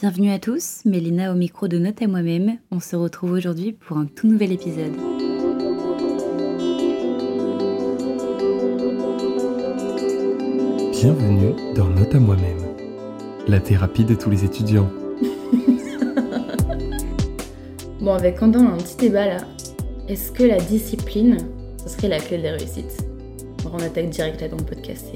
Bienvenue à tous, Mélina au micro de Note à moi-même. On se retrouve aujourd'hui pour un tout nouvel épisode. Bienvenue dans Note à moi-même, la thérapie de tous les étudiants. bon, avec Quentin, on a un petit débat là. Est-ce que la discipline, ce serait la clé de la réussite? On attaque direct là dans le podcast,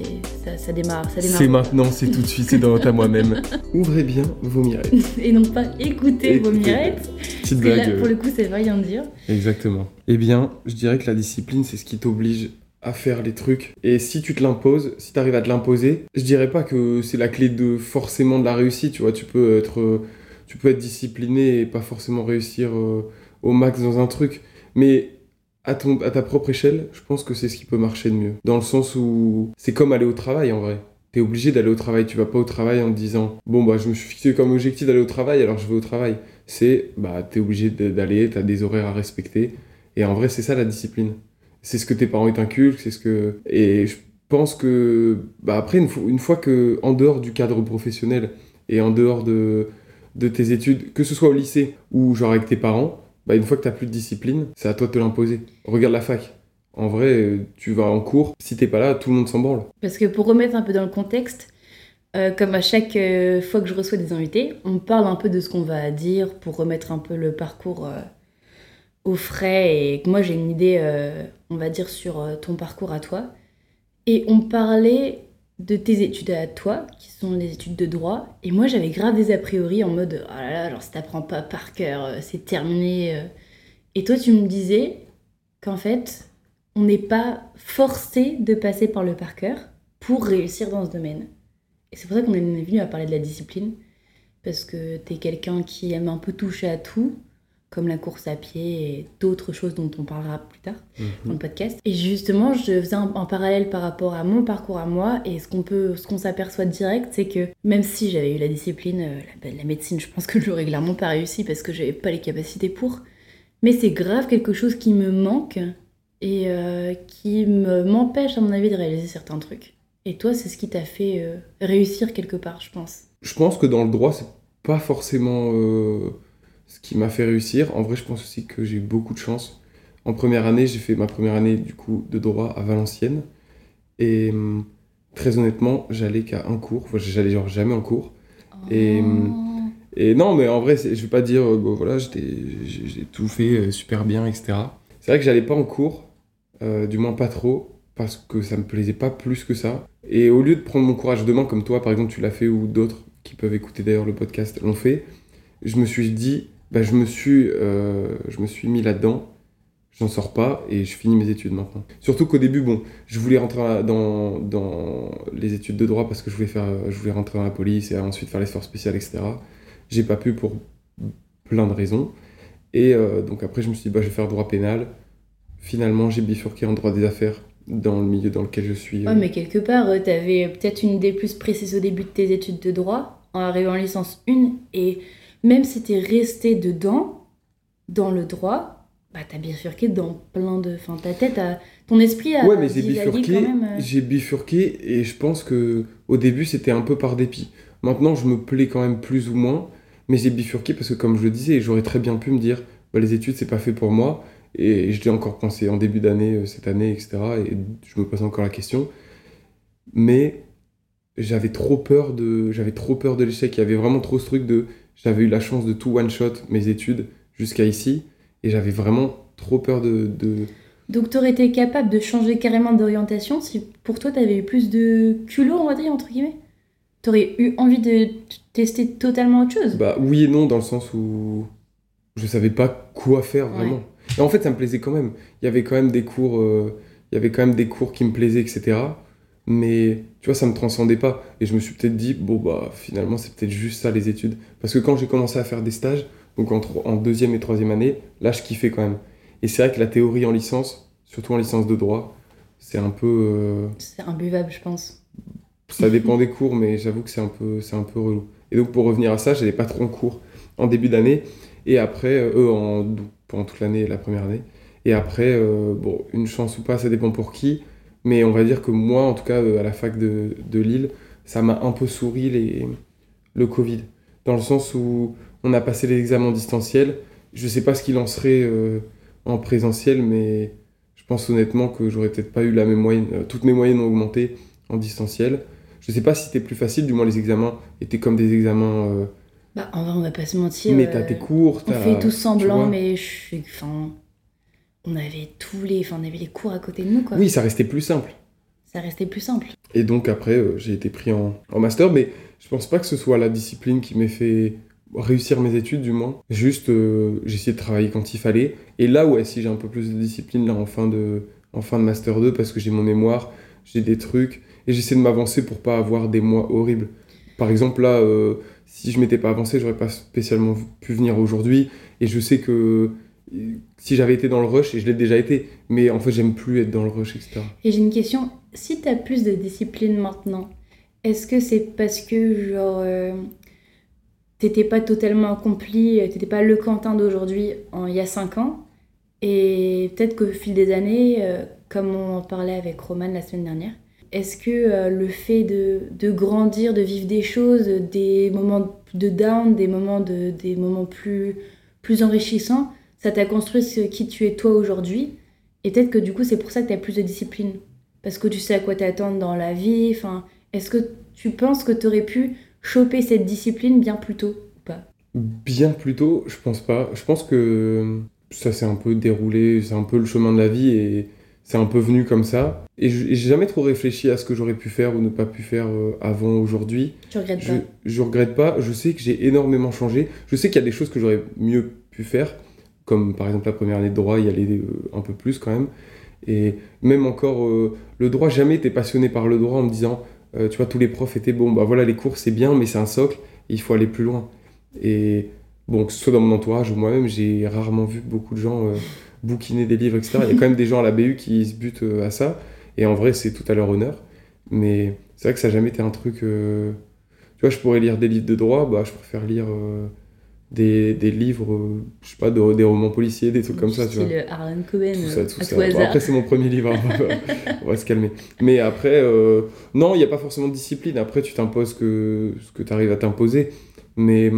ça, ça démarre. Ça démarre. C'est maintenant, c'est tout de suite, c'est dans Note à moi-même. Ouvrez bien vos mirettes. Et non pas écoutez vos mirettes. Petite blague. Là, pour le coup, c'est pas rien dire. Exactement. Eh bien, je dirais que la discipline, c'est ce qui t'oblige à faire les trucs. Et si tu te l'imposes, si tu arrives à te l'imposer, je dirais pas que c'est la clé de forcément de la réussite, tu vois, tu peux être tu peux être discipliné et pas forcément réussir euh, au max dans un truc, mais à, ton, à ta propre échelle, je pense que c'est ce qui peut marcher de mieux. Dans le sens où c'est comme aller au travail en vrai. T'es obligé d'aller au travail, tu vas pas au travail en te disant bon bah je me suis fixé comme objectif d'aller au travail alors je vais au travail. C'est bah t'es obligé d'aller, t'as des horaires à respecter et en vrai c'est ça la discipline c'est ce que tes parents t'inculquent, c'est ce que... Et je pense que, bah après, une fois, une fois que, en dehors du cadre professionnel et en dehors de, de tes études, que ce soit au lycée ou genre avec tes parents, bah une fois que tu plus de discipline, c'est à toi de te l'imposer. Regarde la fac. En vrai, tu vas en cours, si t'es pas là, tout le monde s'en branle. Parce que pour remettre un peu dans le contexte, euh, comme à chaque euh, fois que je reçois des invités, on parle un peu de ce qu'on va dire pour remettre un peu le parcours euh, au frais et moi j'ai une idée, euh, on va dire, sur euh, ton parcours à toi. Et on parlait de tes études à toi, qui sont les études de droit. Et moi j'avais grave des a priori en mode, oh là là, genre si t'apprends pas par cœur, euh, c'est terminé. Et toi tu me disais qu'en fait, on n'est pas forcé de passer par le par cœur pour réussir dans ce domaine. Et c'est pour ça qu'on est venu à parler de la discipline, parce que t'es quelqu'un qui aime un peu toucher à tout, comme la course à pied et d'autres choses dont on parlera plus tard mhm. dans le podcast. Et justement, je faisais un, parallèle par rapport à mon parcours à moi et ce qu'on peut, ce qu'on s'aperçoit direct, c'est que même si j'avais eu la discipline, euh, la, la, médecine, je pense que je l'aurais clairement pas réussi parce que j'avais pas les capacités pour. Mais c'est grave quelque chose qui me manque et euh, qui me m'empêche à mon avis de réaliser certains trucs. Et toi, c'est ce qui t'a fait euh, réussir quelque part, je pense. Je pense que dans le droit, c'est pas forcément qui m'a fait réussir. En vrai, je pense aussi que j'ai eu beaucoup de chance. En première année, j'ai fait ma première année du coup de droit à Valenciennes. Et hum, très honnêtement, j'allais qu'à un cours. Enfin, j'allais genre jamais en cours. Et, hum, oh. et non, mais en vrai, je vais pas dire, euh, bon, voilà, j'ai tout fait euh, super bien, etc. C'est vrai que j'allais pas en cours, euh, du moins pas trop, parce que ça me plaisait pas plus que ça. Et au lieu de prendre mon courage demain, comme toi, par exemple, tu l'as fait, ou d'autres qui peuvent écouter d'ailleurs le podcast l'ont fait, je me suis dit, bah, je, me suis, euh, je me suis mis là-dedans, j'en sors pas et je finis mes études maintenant. Surtout qu'au début, bon, je voulais rentrer dans, dans les études de droit parce que je voulais, faire, je voulais rentrer dans la police et ensuite faire les forces spéciales, etc. J'ai pas pu pour plein de raisons. Et euh, donc après, je me suis dit, bah, je vais faire droit pénal. Finalement, j'ai bifurqué en droit des affaires dans le milieu dans lequel je suis. Ouais, mais quelque part, tu avais peut-être une idée plus précise au début de tes études de droit, en arrivant en licence 1, et même si tu es resté dedans, dans le droit, bah, tu as bifurqué dans plein de. Enfin, ta tête, a... ton esprit a. Ouais, mais j'ai bifurqué, euh. j'ai bifurqué et je pense que au début c'était un peu par dépit. Maintenant, je me plais quand même plus ou moins, mais j'ai bifurqué parce que, comme je le disais, j'aurais très bien pu me dire bah, les études, c'est pas fait pour moi. Et je l'ai encore pensé en début d'année, euh, cette année, etc. Et je me pose encore la question. Mais j'avais trop peur de, j'avais trop peur de l'échec. Il y avait vraiment trop ce truc de j'avais eu la chance de tout one-shot mes études jusqu'à ici, et j'avais vraiment trop peur de... Donc tu aurais été capable de changer carrément d'orientation si pour toi tu avais eu plus de culot, on va dire, entre guillemets? Tu aurais eu envie de tester totalement autre chose? Bah oui et non, dans le sens où je savais pas quoi faire vraiment. Et en fait, ça me plaisait quand même. Il y avait quand même des cours, euh, il y avait quand même des cours qui me plaisaient, etc mais tu vois, ça me transcendait pas. Et je me suis peut-être dit, bon, bah finalement, c'est peut-être juste ça les études. Parce que quand j'ai commencé à faire des stages, donc entre, en deuxième et troisième année, là, je kiffais quand même. Et c'est vrai que la théorie en licence, surtout en licence de droit, c'est un peu. Euh, c'est imbuvable, je pense. Ça dépend des cours, mais j'avoue que c'est un, peu, un peu relou. Et donc, pour revenir à ça, j'allais pas trop en cours en début d'année. Et après, euh, eux, en, pendant toute l'année, la première année. Et après, euh, bon, une chance ou pas, ça dépend pour qui. Mais on va dire que moi, en tout cas, euh, à la fac de, de Lille, ça m'a un peu souri les, le Covid. dans le sens où on a passé les examens en distanciel. Je sais pas ce qu'il en serait euh, en présentiel, mais je pense honnêtement que j'aurais peut-être pas eu la même moyenne. euh, toutes mes moyennes ont augmenté en distanciel. Je sais pas si c'était plus facile, du moins les examens étaient comme des examens. euh, Bah, en vrai, on va pas se mentir. mais t'as tes cours, On t'as- fait tous tu semblant, mais je suis. Enfin. On avait tous les. Enfin, on avait les cours à côté de nous, quoi. Oui, ça restait plus simple. Ça restait plus simple. Et donc après, euh, j'ai été pris en, en master, mais je pense pas que ce soit la discipline qui m'ait fait réussir mes études, du moins. Juste, euh, j'ai essayé de travailler quand il fallait. Et là, ouais, si j'ai un peu plus de discipline, là, en fin de, en fin de master 2, parce que j'ai mon mémoire, j'ai des trucs, et j'essaie de m'avancer pour pas avoir des mois horribles. Par exemple, là, euh, si je m'étais pas avancé, j'aurais pas spécialement pu venir aujourd'hui, et je sais que si j'avais été dans le rush, et je l'ai déjà été, mais en fait, j'aime plus être dans le rush, etc. Et j'ai une question. Si t'as plus de discipline maintenant, est-ce que c'est parce que, genre. euh, T'étais pas totalement accompli, euh, t'étais pas le Quentin d'aujourd'hui il y a 5 ans Et peut-être qu'au fil des années, euh, comme on en parlait avec Roman la semaine dernière, est-ce que euh, le fait de, de grandir, de vivre des choses, des moments de down, des moments, de, des moments plus, plus enrichissants, ça t'a construit ce qui tu es toi aujourd'hui Et peut-être que du coup, c'est pour ça que tu as plus de discipline. Parce que tu sais à quoi t'attendre dans la vie. Enfin, est-ce que tu penses que tu aurais pu choper cette discipline bien plus tôt ou pas? Bien plus tôt, je pense pas. Je pense que ça s'est un peu déroulé, c'est un peu le chemin de la vie et c'est un peu venu comme ça. Et j'ai jamais trop réfléchi à ce que j'aurais pu faire ou ne pas pu faire euh, avant aujourd'hui. Tu regrettes Je, pas? je regrette pas, je sais que j'ai énormément changé. Je sais qu'il y a des choses que j'aurais mieux pu faire, comme par exemple la première année de droit, y aller euh, un peu plus quand même. Et même encore, euh, le droit, jamais été passionné par le droit en me disant, euh, tu vois, tous les profs étaient bon, bah voilà, les cours c'est bien, mais c'est un socle, il faut aller plus loin. Et bon, que ce soit dans mon entourage ou moi-même, j'ai rarement vu beaucoup de gens bouquiner des livres, etc. Il y a quand même des gens à la BU qui se butent à ça, et en vrai, c'est tout à leur honneur. Mais c'est vrai que ça n'a jamais été un truc. Tu vois, je pourrais lire des livres de droit, bah, je préfère lire des, des livres, euh, je sais pas, de- des romans policiers, des trucs comme ça, tu vois. Harlan Coben, Tout ça, tout à ça. tout Bon, hasard. après, c'est mon premier livre, hein, on, va, on va se calmer. Mais après, euh, non, il n'y a pas forcément de discipline. Après, tu t'imposes que, ce que tu arrives à t'imposer. Mais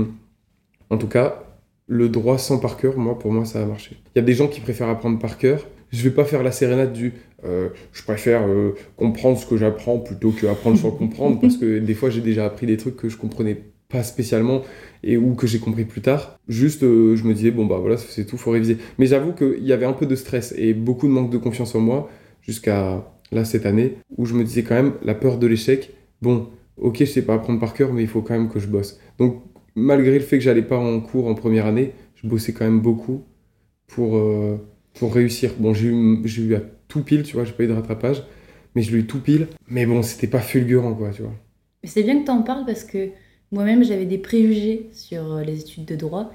en tout cas, le droit sans par cœur, moi, pour moi, ça a marché. Il y a des gens qui préfèrent apprendre par cœur. Je vais pas faire la sérénade du euh, je préfère euh, comprendre ce que j'apprends plutôt que apprendre sans comprendre parce que des fois j'ai déjà appris des trucs que je comprenais pas spécialement et ou que j'ai compris plus tard. Juste, euh, je me disais, bon, bah voilà, c'est tout, faut réviser. Mais j'avoue qu'il y avait un peu de stress et beaucoup de manque de confiance en moi jusqu'à là, cette année, où je me disais quand même, la peur de l'échec, bon, ok, je sais pas apprendre par cœur, mais il faut quand même que je bosse. Donc, malgré le fait que j'allais pas en cours en première année, je bossais quand même beaucoup pour, euh, pour réussir. Bon, j'ai eu, eu à tout pile, tu vois, j'ai pas eu de rattrapage, mais je l'ai eu tout pile. Mais bon, c'était pas fulgurant, quoi, tu vois. Mais c'est bien que tu en parles parce que moi-même j'avais des préjugés sur euh, les études de droit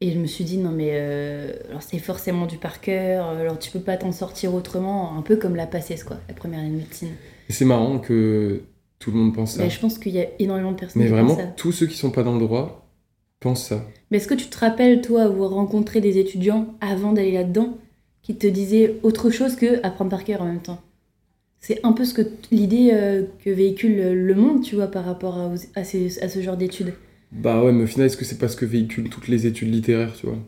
et je me suis dit non mais euh, alors c'est forcément du par cœur, alors tu peux pas t'en sortir autrement, un peu comme la PACES quoi, la première année de médecine. Et c'est marrant que tout le monde pense ça. Mais je pense qu'il y a énormément de personnes Mais qui vraiment, pensent ça. tous ceux qui sont pas dans le droit pensent ça. Mais est-ce que tu te rappelles toi avoir rencontré des étudiants avant d'aller là-dedans qui te disaient autre chose que apprendre par cœur en même temps? C'est un peu ce que l'idée euh, que véhicule le monde, tu vois, par rapport à, ces- à ce genre d'études. Bah ouais, mais au final, est-ce que c'est pas ce que véhiculent toutes les études littéraires, tu vois?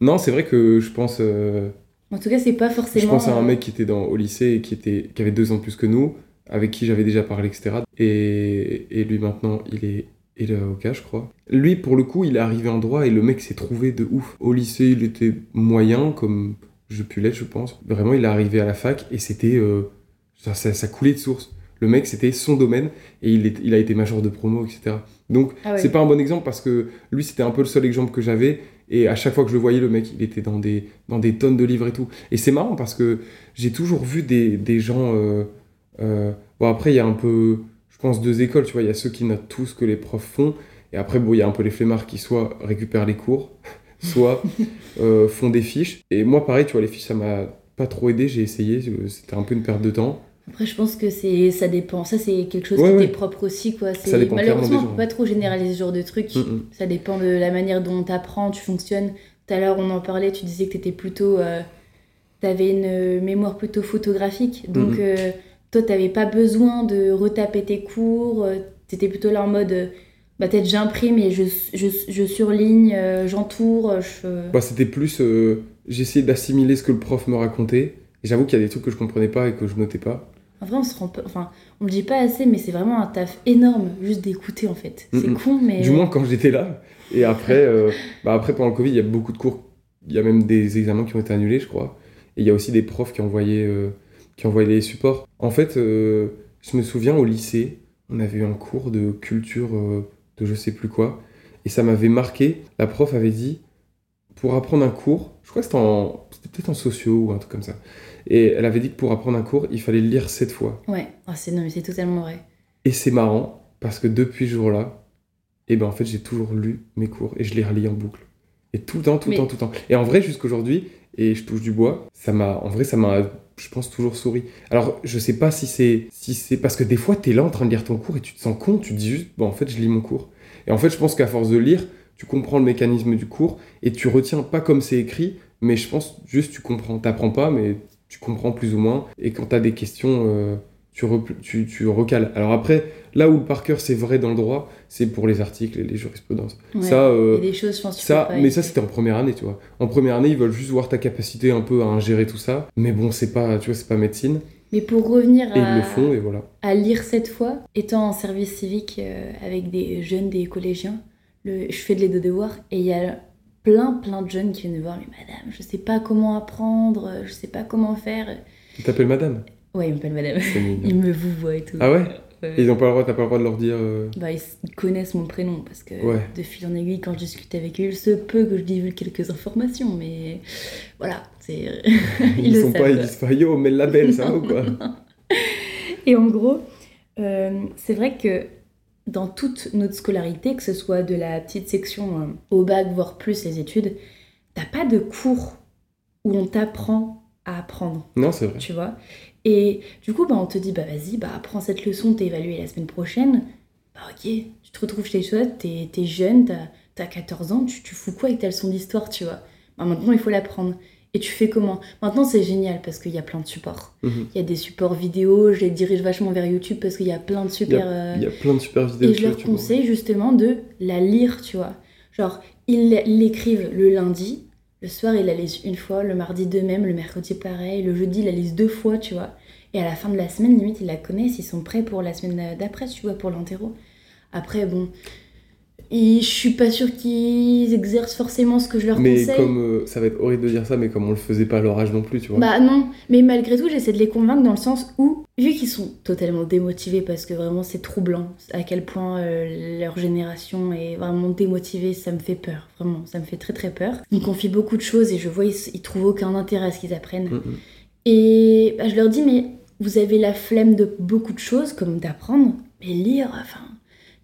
Non, c'est vrai que je pense, euh, En tout cas, c'est pas forcément. je pense à un euh, mec qui était dans, au lycée et qui, était, qui avait deux ans de plus que nous, avec qui j'avais déjà parlé, etc. Et, et lui maintenant, il est, il est avocat, je crois. Lui, pour le coup, il est arrivé en droit et le mec s'est trouvé de ouf. Au lycée, il était moyen, comme je pu l'être, je pense. Vraiment, il est arrivé à la fac et c'était. euh, ça, coulait de source. Le mec, c'était son domaine et il, est- il a été major de promo, etc. Donc, Ah ouais. c'est pas un bon exemple parce que lui, c'était un peu le seul exemple que j'avais. Et à chaque fois que je le voyais, le mec, il était dans des, dans des tonnes de livres et tout. Et c'est marrant parce que j'ai toujours vu des, des gens. euh, euh, bon, après, il y a un peu, je pense, deux écoles. Tu vois, il y a ceux qui notent tout ce que les profs font. Et après, bon, il y a un peu les flemmards qui soit récupèrent les cours, soit euh, font des fiches. Et moi, pareil, tu vois, les fiches, ça m'a pas trop aidé. J'ai essayé. C'était un peu une perte de temps. Après, je pense que c'est ça dépend. Ça, c'est quelque chose Ouais, qui ouais. t'est propre aussi, quoi. Ça dépend malheureusement, on peut pas trop généraliser ce genre de trucs. Mm, mm. Ça dépend de la manière dont t'apprends, tu fonctionnes. Tout à l'heure, on en parlait. Tu disais que t'étais plutôt, euh, t'avais une euh, mémoire plutôt photographique. Donc, Mhm. euh, toi, t'avais pas besoin de retaper tes cours. euh, T'étais plutôt là en mode, Bah peut-être j'imprime et je, je, je surligne, j'entoure, je... Bah, c'était plus. euh, J'essayais d'assimiler ce que le prof me racontait. Et j'avoue qu'il y a des trucs que je comprenais pas et que je notais pas. En vrai, on se rend pas... Enfin, on le dit pas assez, mais c'est vraiment un taf énorme, juste d'écouter, en fait. C'est con, mais... Du moins quand j'étais là. Et après, euh, bah après, pendant le Covid, il y a beaucoup de cours. Il y a même des examens qui ont été annulés, je crois. Et il y a aussi des profs qui envoyaient, euh, qui envoyaient les supports. En fait, euh, je me souviens au lycée, on avait eu un cours de culture de je sais plus quoi. Et ça m'avait marqué. La prof avait dit, pour apprendre un cours, je crois que c'était en- c'était peut-être en sociaux ou un truc comme ça. Et elle avait dit que pour apprendre un cours, il fallait le lire sept fois. Ouais, Ah, c'est... non, mais c'est totalement vrai. Et c'est marrant parce que depuis ce jour-là, et ben en fait j'ai toujours lu mes cours et je les relis en boucle. Et tout le temps, tout le Mais- temps, tout le temps. Et en vrai jusqu'aujourd'hui, et je touche du bois, ça m'a, en vrai ça m'a, je pense toujours souri. Alors je sais pas si c'est, si c'est parce que des fois t'es là en train de lire ton cours et tu te sens con, tu te dis juste bon en fait je lis mon cours. Et en fait je pense qu'à force de lire, tu comprends le mécanisme du cours et tu retiens pas comme c'est écrit, mais je pense juste tu comprends, t'apprends pas mais tu comprends plus ou moins. Et quand t'as des questions, euh, tu, tu, tu recales. Alors après, là où le par cœur c'est vrai dans le droit, c'est pour les articles et les jurisprudences. Ouais. Ça, euh, Il y a des choses, je pense, tu ça, peux pas mais ça c'était en première année, tu vois. En première année, ils veulent juste voir ta capacité un peu à ingérer tout ça. Mais bon, c'est pas, tu vois, c'est pas médecine. Mais pour revenir Et à... le font et voilà. à lire cette fois, étant en service civique euh, avec des jeunes, des collégiens, le, je fais de l'aide aux devoirs et il y a plein, plein de jeunes qui viennent me voir, mais madame, je sais pas comment apprendre, je sais pas comment faire. Tu t'appelles madame. Ouais, ils m'appellent madame. Ils me vous voient et tout. Ah ouais. Et ils ont pas le droit, t'as pas le droit de leur dire. euh, Bah, ils ils connaissent mon prénom parce que Ouais. de fil en aiguille, quand je discute avec eux, il se peut que je divulgue quelques informations, mais voilà, c'est. Ils, le sont pas, ils disent pas yo, mets le label, ça va ou quoi Et en gros, euh, c'est vrai que dans toute notre scolarité, que ce soit de la petite section euh, au bac, voire plus les études, t'as pas de cours où on t'apprend à apprendre, Non, c'est vrai. tu vois? Et du coup, bah, on te dit, bah vas-y, bah, apprends cette leçon, t'es évalué la semaine prochaine. Bah ok, tu te retrouves chez toi, t'es es jeune, t'as t'as 14 ans, tu, tu fous quoi avec ta leçon d'histoire, tu vois? Bah maintenant, il faut l'apprendre. Et tu fais comment? Maintenant, c'est génial parce qu'il y a plein de supports. Mhm. Il y a des supports vidéo, je les dirige vachement vers YouTube parce qu'il y a plein de super. euh, Il y a plein de super vidéos. Et je leur conseille justement de la lire, tu vois. Genre, ils l'écrivent le lundi, le soir, ils la lisent une fois, le mardi de même, le mercredi pareil, le jeudi, ils la lisent deux fois, tu vois. Et à la fin de la semaine, limite, ils la connaissent, ils sont prêts pour la semaine d'après, tu vois, pour l'interro. Après, bon, et je suis pas sûre qu'ils exercent forcément ce que je leur Mais conseille. comme euh, ça va être horrible de dire ça, mais comme on le faisait pas à leur âge non plus, tu vois. Bah non, mais malgré tout, j'essaie de les convaincre dans le sens où, vu qu'ils sont totalement démotivés, parce que vraiment c'est troublant à quel point euh, leur génération est vraiment démotivée, ça me fait peur, vraiment, ça me fait très très peur. Ils me confient beaucoup de choses et je vois ils, ils trouvent aucun intérêt à ce qu'ils apprennent. Mhm. Et bah, je leur dis, mais vous avez la flemme de beaucoup de choses, comme d'apprendre, mais lire, enfin,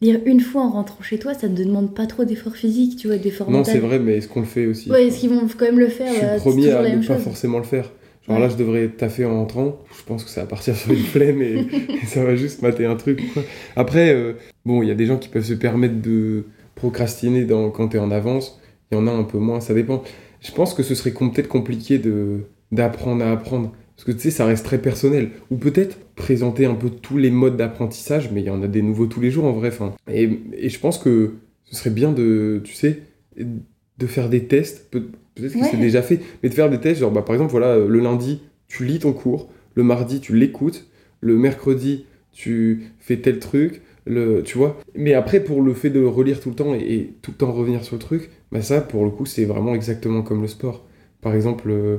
lire une fois en rentrant chez toi, ça ne demande pas trop d'effort physique, tu vois, d'effort Non, c'est vrai, mais est-ce qu'on le fait aussi Ouais, est-ce qu'ils vont quand même le Je faire suis bah, le premier à ne pas forcément le faire. Genre Ouais. là, je devrais taffer en entrant. Je pense que ça va partir sur une flemme et, et ça va juste mater un truc. quoi. Après, euh, bon, il y a des gens qui peuvent se permettre de procrastiner dans, quand tu es en avance. Il y en a un peu moins, ça dépend. Je pense que ce serait peut-être compliqué de d'apprendre à apprendre. Parce que tu sais, ça reste très personnel. Ou peut-être présenter un peu tous les modes d'apprentissage, mais il y en a des nouveaux tous les jours en vrai. Et, et je pense que ce serait bien de, tu sais, de faire des tests. Peut- Peut-être que Ouais. c'est déjà fait, mais de faire des tests, genre bah, par exemple, voilà, le lundi, tu lis ton cours, le mardi, tu l'écoutes, le mercredi, tu fais tel truc, le, tu vois. Mais après, pour le fait de relire tout le temps et, et tout le temps revenir sur le truc, bah ça, pour le coup, c'est vraiment exactement comme le sport. Par exemple, euh,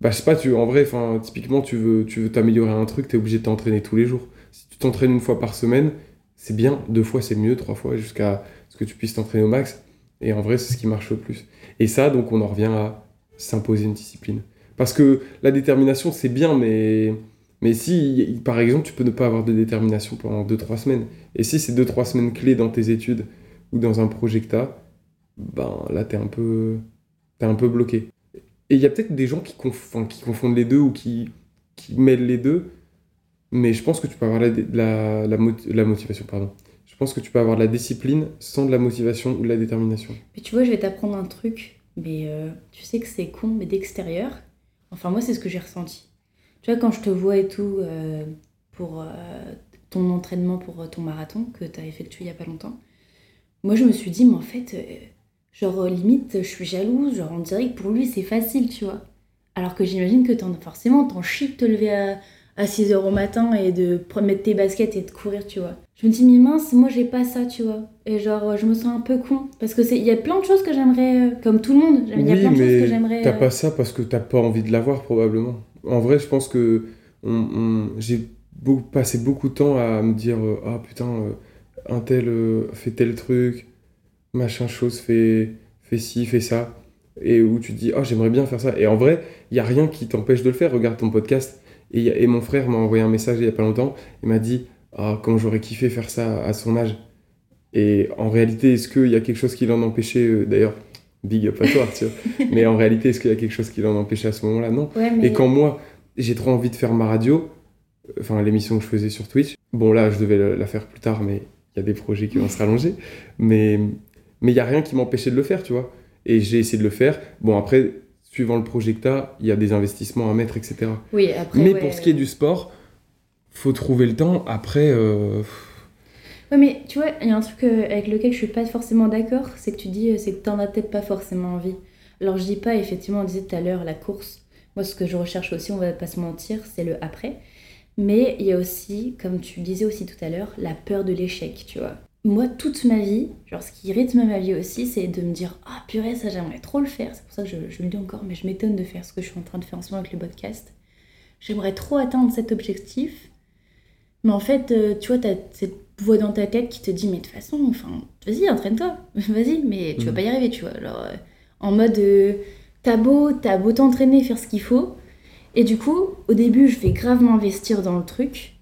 bah je sais pas, tu, en vrai, typiquement, tu veux tu t'améliorer à un truc, t'es obligé de t'entraîner tous les jours. Si tu t'entraînes une fois par semaine, c'est bien, deux fois c'est mieux, trois fois, jusqu'à ce que tu puisses t'entraîner au max. Et en vrai, c'est ce qui marche le plus. Et ça, donc, on en revient à s'imposer une discipline. Parce que la détermination, c'est bien, mais, si, par exemple, tu peux ne pas avoir de détermination pendant 2-3 semaines, et si c'est 2-3 semaines clés dans tes études ou dans un projet que t'as, ben là, t'es t'es un peu bloqué. Et il y a peut-être des gens qui, confondent les deux ou qui, mêlent les deux, mais je pense que tu peux avoir la, la, la, mot- la motivation, pardon. Je pense que tu peux avoir de la discipline sans de la motivation ou de la détermination. Mais tu vois, je vais t'apprendre un truc, mais euh, tu sais que c'est con, mais d'extérieur. Enfin, moi, c'est ce que j'ai ressenti. Tu vois, quand je te vois et tout euh, pour euh, ton entraînement pour ton marathon que tu as effectué il y a pas longtemps, moi je me suis dit, mais en fait, genre limite, je suis jalouse, genre on dirait que pour lui c'est facile, tu vois. Alors que j'imagine que t'en, forcément, t'en chies de te lever à, à 6h au matin et de mettre tes baskets et de courir, tu vois. Je me dis, mais mince, moi j'ai pas ça, tu vois. Et genre, je me sens un peu con. Parce que il y a plein de choses que j'aimerais, euh, comme tout le monde, il y a Oui, plein de choses que j'aimerais. t'as euh, pas ça parce que t'as pas envie de l'avoir probablement. En vrai, je pense que on- on- j'ai beau- passé beaucoup de temps à me dire euh, ah putain euh, un tel euh, fait tel truc, machin chose fait fait ci fait ça et où tu te dis ah j'aimerais bien faire ça et en vrai il y a rien qui t'empêche de le faire. Regarde ton podcast et, il y a- et mon frère m'a envoyé un message il y a pas longtemps. Il m'a dit ah comme j'aurais kiffé faire ça à son âge. Et en réalité, est-ce qu'il y a quelque chose qui l'en empêchait euh, D'ailleurs, big up à toi, tu vois. Mais en réalité, est-ce qu'il y a quelque chose qui l'en empêchait à ce moment-là? Non. Ouais, mais... Et quand moi, j'ai trop envie de faire ma radio, enfin l'émission que je faisais sur Twitch, bon là, je devais la faire plus tard, mais il y a des projets qui vont se rallonger. Mais mais il n'y a rien qui m'empêchait de le faire, tu vois. Et j'ai essayé de le faire. Bon, après, suivant le projet que t'as, il y a des investissements à mettre, etc. Oui, après. mais ouais. pour ce qui est du sport, faut trouver le temps. Après, euh, Ouais, mais tu vois, il y a un truc euh, avec lequel je suis pas forcément d'accord, c'est que tu dis, euh, c'est que t'en as peut-être pas forcément envie. Alors je dis pas, effectivement, on disait tout à l'heure, la course. Moi, ce que je recherche aussi, on va pas se mentir, c'est le après. Mais il y a aussi, comme tu disais aussi tout à l'heure, la peur de l'échec, tu vois. Moi, toute ma vie, genre ce qui rythme ma vie aussi, c'est de me dire, ah purée, ça j'aimerais trop le faire. C'est pour ça que je, je le dis encore, mais je m'étonne de faire ce que je suis en train de faire en ce moment avec le podcast. J'aimerais trop atteindre cet objectif. Mais en fait, euh, tu vois, t'as cette voix dans ta tête qui te dit, mais de toute façon, enfin, vas-y, entraîne-toi, vas-y, mais tu vas Mhm. pas y arriver, tu vois. Alors, euh, en mode, euh, t'as beau, t'as beau t'entraîner, faire ce qu'il faut. Et du coup, au début, je vais grave m'investir dans le truc.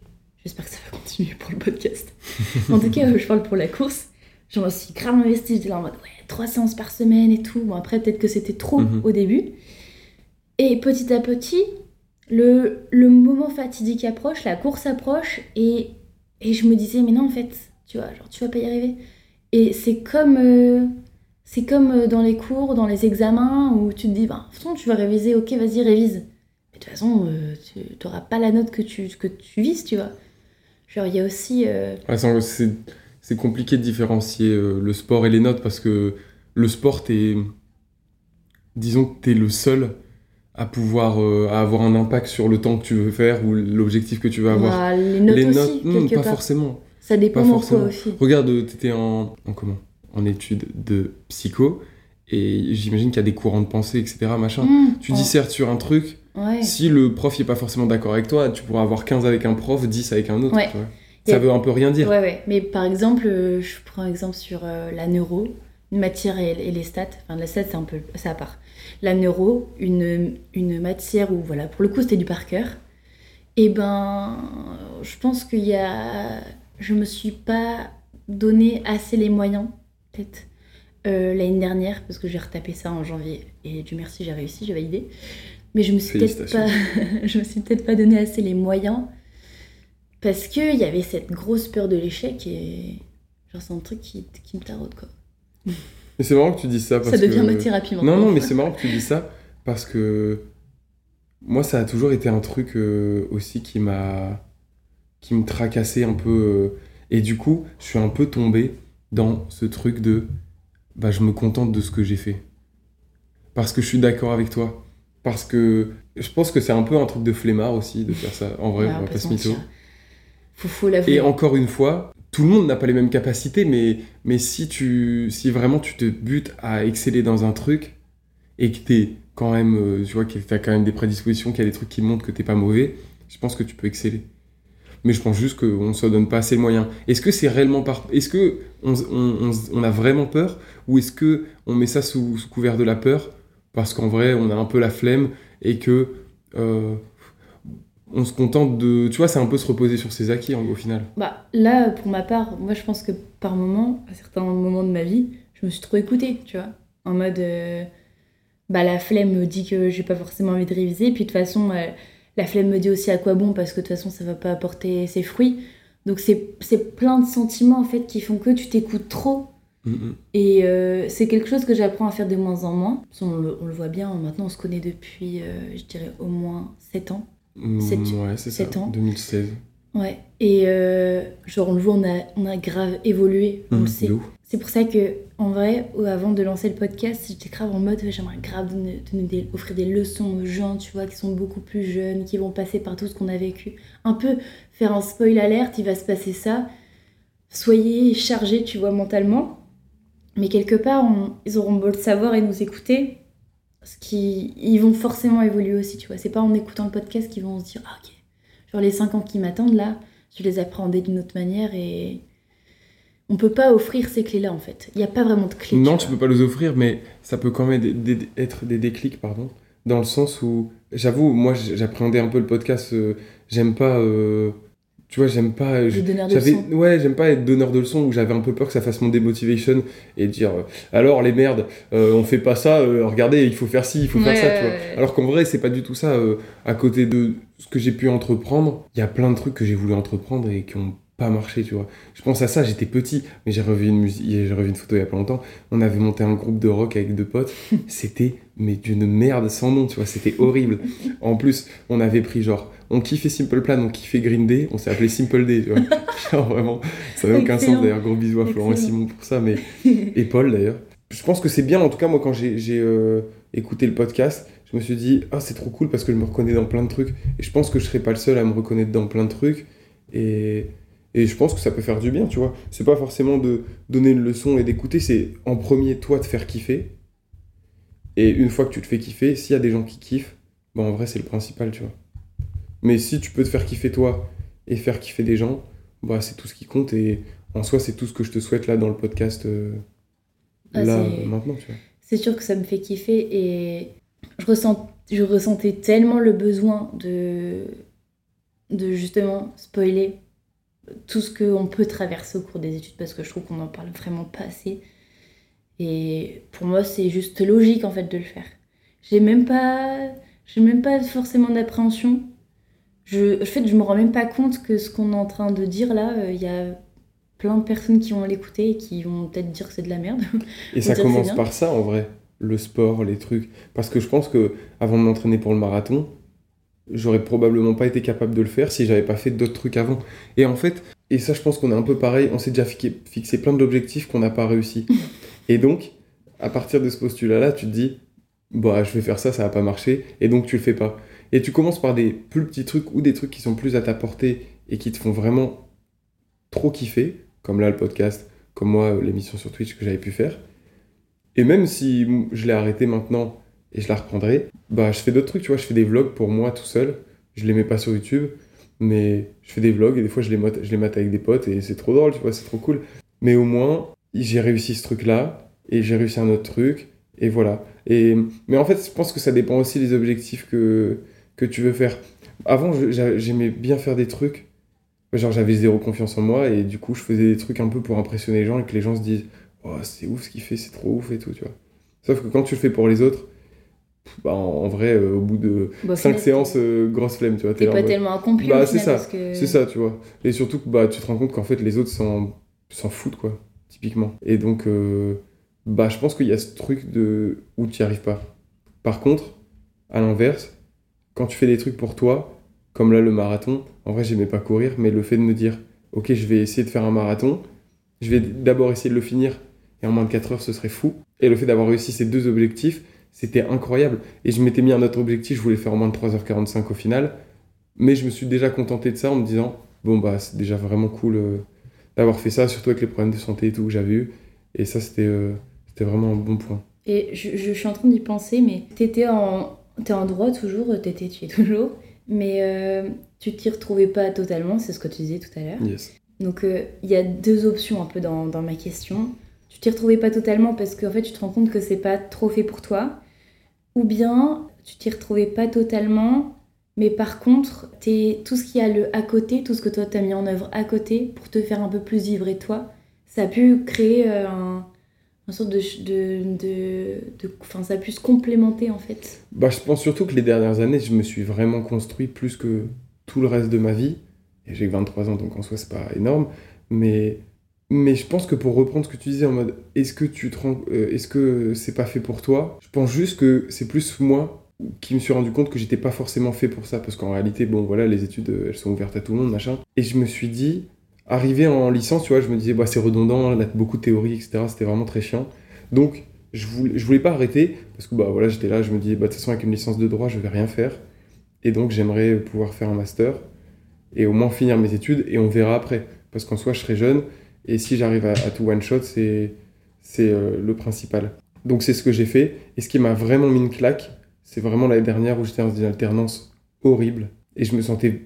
J'espère que ça va continuer pour le podcast. en tout cas, euh, je parle pour la course. Je me suis grave investie, j'étais là en mode, ouais, trois séances par semaine et tout. Bon, après, peut-être que c'était trop Mhm. au début. Et petit à petit, le, le moment fatidique approche, la course approche, et, et je me disais, mais non, en fait, tu vois, genre, tu vas pas y arriver. Et c'est comme, euh, c'est comme euh, dans les cours, dans les examens, où tu te dis, bah, de toute façon, tu vas réviser, ok, vas-y, révise. Mais de toute façon, euh, tu n'auras pas la note que tu, que tu vises, tu vois. Genre, il y a aussi. euh, c'est- compliqué de différencier euh, le sport et les notes parce que le sport, t'es. Disons que t'es le seul à pouvoir euh, à avoir un impact sur le temps que tu veux faire ou l'objectif que tu veux avoir. bah, les notes les aussi, notes, hmm, pas part. forcément. Ça dépend pas quoi forcément. aussi. Regarde, euh, t'étais en, en comment? En études de psycho et j'imagine qu'il y a des courants de pensée, etc. Machin. Mmh, Tu oh, dissertes sur un truc, Ouais. si le prof n'est pas forcément d'accord avec toi, tu pourras avoir 15 avec un prof, 10 avec un autre. Ouais. tu vois. Y a- Ça veut un peu rien dire. Ouais, ouais. Mais par exemple, euh, je prends un exemple sur euh, la neuro, une matière et, et les stats. Enfin, la stats, c'est un peu ça à part. La neuro, une, une matière où, voilà, pour le coup, c'était du par cœur. Et ben, je pense qu'il y a. Je me suis pas donné assez les moyens, peut-être, euh, l'année dernière, parce que j'ai retapé ça en janvier. Et Dieu merci, j'ai réussi, j'ai validé. Mais je me suis peut-être pas, je me suis peut-être pas donné assez les moyens parce qu'il y avait cette grosse peur de l'échec et genre c'est un truc qui, qui me taraude quoi. Mais c'est marrant que tu dises ça parce Ça devient que... ma thérapie maintenant. Non, non, mais c'est marrant que tu dis ça parce que moi, ça a toujours été un truc euh, aussi qui m'a. qui me tracassait un peu. euh, et du coup, je suis un peu tombé dans ce truc de. Bah, je me contente de ce que j'ai fait. Parce que je suis d'accord avec toi. Parce que je pense que c'est un peu un truc de flemmard aussi de faire ça. En vrai, Ouais, on va pas se mytho. Faut, faut. Et encore une fois, tout le monde n'a pas les mêmes capacités, mais, mais si, tu, si vraiment tu te butes à exceller dans un truc et que t'es quand même, euh, tu vois, que t'as quand même des prédispositions, qu'il y a des trucs qui montrent que t'es pas mauvais, je pense que tu peux exceller. Mais je pense juste qu'on se donne pas assez de moyens. Est-ce que c'est réellement par... Est-ce que on, on- on- on a vraiment peur ou est-ce que on met ça sous, sous couvert de la peur parce qu'en vrai on a un peu la flemme et que euh, on se contente de... Tu vois, c'est un peu se reposer sur ses acquis au final. Bah, là, pour ma part, moi je pense que par moment, à certains moments de ma vie, je me suis trop écoutée, tu vois. En mode, euh, bah la flemme me dit que j'ai pas forcément envie de réviser, puis de toute façon, euh, la flemme me dit aussi à quoi bon, parce que de toute façon, ça va pas apporter ses fruits. Donc c'est plein de sentiments en fait qui font que tu t'écoutes trop. Et euh, c'est quelque chose que j'apprends à faire de moins en moins. Qu'on le, on le voit bien, maintenant on se connaît depuis, euh, je dirais, au moins 7 ans. Mm, Sept- ouais, c'est ça. sept ans. 2016. Ouais. Et euh, genre on le voit, on a, on a grave évolué, on le sait. de ouf. C'est pour ça que, en vrai, avant de lancer le podcast, j'étais grave en mode j'aimerais grave nous offrir des leçons aux gens, tu vois, qui sont beaucoup plus jeunes, qui vont passer par tout ce qu'on a vécu. Un peu faire un spoil alerte, il va se passer ça. Soyez chargés, tu vois, mentalement. Mais quelque part, ils auront beau le savoir et nous écouter. Ce qui, ils vont forcément évoluer aussi, tu vois. C'est pas en écoutant le podcast qu'ils vont se dire, ah, ok, genre les 5 ans qui m'attendent là, je les appréhendais d'une autre manière et on peut pas offrir ces clés-là en fait. Il n'y a pas vraiment de clés. Non, tu, peux pas les offrir, mais ça peut quand même être des déclics, pardon, dans le sens où, j'avoue, moi j'appréhendais un peu le podcast, euh, j'aime pas. Euh, tu vois, j'aime pas. J'avais, ouais, j'aime pas être donneur de leçons où j'avais un peu peur que ça fasse mon démotivation et dire euh, alors les merdes, on fait pas ça, regardez, il faut faire ci, il faut faire ça, tu vois. Alors qu'en vrai, c'est pas du tout ça. à côté de ce que j'ai pu entreprendre, il y a plein de trucs que j'ai voulu entreprendre et qui ont pas marché, tu vois. Je pense à ça, j'étais petit, mais j'ai revu une musique, j'ai revu une photo il y a pas longtemps. On avait monté un groupe de rock avec deux potes. C'était mais d'une merde sans nom, tu vois. C'était horrible. En plus, on avait pris genre, on kiffait Simple Plan, on kiffait Green Day, on s'est appelé Simple Day, tu vois. genre vraiment, ça n'a aucun sens d'ailleurs. Gros bisous à Florent et Simon pour ça, mais et Paul d'ailleurs. Je pense que c'est bien, en tout cas moi quand j'ai euh, écouté le podcast, je me suis dit ah c'est trop cool parce que je me reconnais dans plein de trucs et je pense que je serais pas le seul à me reconnaître dans plein de trucs et et je pense que ça peut faire du bien, tu vois. C'est pas forcément de donner une leçon et d'écouter, c'est en premier, toi, de faire kiffer. Et une fois que tu te fais kiffer, s'il y a des gens qui kiffent, bah en vrai, c'est le principal, tu vois. Mais si tu peux te faire kiffer toi et faire kiffer des gens, bah c'est tout ce qui compte. Et en soi, c'est tout ce que je te souhaite là dans le podcast, euh, ah, là, maintenant, tu vois. C'est sûr que ça me fait kiffer et je, ressens, je ressentais tellement le besoin de, de justement spoiler tout ce qu'on peut traverser au cours des études parce que je trouve qu'on n'en parle vraiment pas assez. Et pour moi, c'est juste logique en fait de le faire. J'ai même pas, j'ai même pas forcément d'appréhension. Je, en fait, je me rends même pas compte que ce qu'on est en train de dire là, euh, il y a plein de personnes qui vont l'écouter et qui vont peut-être dire que c'est de la merde. Et ça commence par ça en vrai, le sport, les trucs. Parce que je pense que avant de m'entraîner pour le marathon, j'aurais probablement pas été capable de le faire si j'avais pas fait d'autres trucs avant. Et en fait, et ça je pense qu'on est un peu pareil, on s'est déjà fixé plein d'objectifs qu'on n'a pas réussi. et donc, à partir de ce postulat-là, tu te dis, bah je vais faire ça, ça va pas marcher, et donc tu le fais pas. Et tu commences par des plus petits trucs ou des trucs qui sont plus à ta portée et qui te font vraiment trop kiffer, comme là le podcast, comme moi l'émission sur Twitch que j'avais pu faire. Et même si je l'ai arrêté maintenant et je la reprendrai, bah je fais d'autres trucs, tu vois, je fais des vlogs pour moi tout seul. Je les mets pas sur YouTube, mais je fais des vlogs et des fois je les mate, je les mate avec des potes et c'est trop drôle, tu vois, c'est trop cool. Mais au moins, j'ai réussi ce truc-là et j'ai réussi un autre truc et voilà. Et, mais en fait, je pense que ça dépend aussi des objectifs que, que tu veux faire. Avant, j'aimais bien faire des trucs. Genre, j'avais zéro confiance en moi et du coup, je faisais des trucs un peu pour impressionner les gens et que les gens se disent Oh, c'est ouf ce qu'il fait, c'est trop ouf et tout, tu vois. Sauf que quand tu le fais pour les autres, bah, en, vrai, euh, au bout de 5 bah, séances, euh, grosse flemme, tu vois. T'es pas tellement accompli. Bah, c'est ça, c'est ça, tu vois. Et surtout que bah, tu te rends compte qu'en fait, les autres s'en foutent, quoi, typiquement. Et donc, euh, bah, je pense qu'il y a ce truc de où tu n'y arrives pas. Par contre, à l'inverse, quand tu fais des trucs pour toi, comme là le marathon, en vrai, j'aimais pas courir, mais le fait de me dire, ok, je vais essayer de faire un marathon, je vais d'abord essayer de le finir, et en moins de 4 heures, ce serait fou. Et le fait d'avoir réussi ces deux objectifs, c'était incroyable. Et je m'étais mis un autre objectif, je voulais faire au moins de 3h45 au final. Mais je me suis déjà contenté de ça en me disant, bon, bah, c'est déjà vraiment cool euh, d'avoir fait ça, surtout avec les problèmes de santé et tout que j'avais eu. Et ça, c'était euh, vraiment un bon point. Et je, je suis en train d'y penser, mais t'étais en, es en droit toujours, t'étais, tu es toujours, mais euh, tu t'y retrouvais pas totalement, c'est ce que tu disais tout à l'heure. Yes. Donc il y a deux options un peu dans, dans ma question tu t'y retrouvais pas totalement parce qu'en fait tu te rends compte que c'est pas trop fait pour toi, ou bien tu t'y retrouvais pas totalement, mais par contre es, tout ce qu'il y a le à côté, tout ce que toi t'as mis en œuvre à côté pour te faire un peu plus vivre et toi, ça a pu créer euh, un, un sorte de, de, de, ça a pu se complémenter en fait. Bah je pense surtout que les dernières années je me suis vraiment construit plus que tout le reste de ma vie. Et j'ai 23 ans donc en soi c'est pas énorme, mais mais je pense que pour reprendre ce que tu disais en mode est-ce que tu euh, est-ce que c'est pas fait pour toi? Je pense juste que c'est plus moi qui me suis rendu compte que j'étais pas forcément fait pour ça parce qu'en réalité bon voilà les études elles sont ouvertes à tout le monde machin et je me suis dit arrivé en licence, tu vois, je me disais, bah, c'est redondant, là, beaucoup de théorie, etc. C'était vraiment très chiant. Donc, je voulais, voulais pas arrêter, parce que bah, voilà, j'étais là, je me disais, bah, de toute façon, avec une licence de droit, je vais rien faire. Et donc, j'aimerais pouvoir faire un master et au moins finir mes études, et on verra après. Parce qu'en soi, je serai jeune, et si j'arrive à, tout one-shot, c'est c'est euh, le principal. Donc, c'est ce que j'ai fait. Et ce qui m'a vraiment mis une claque, c'est vraiment l'année dernière où j'étais dans une alternance horrible. Et je me sentais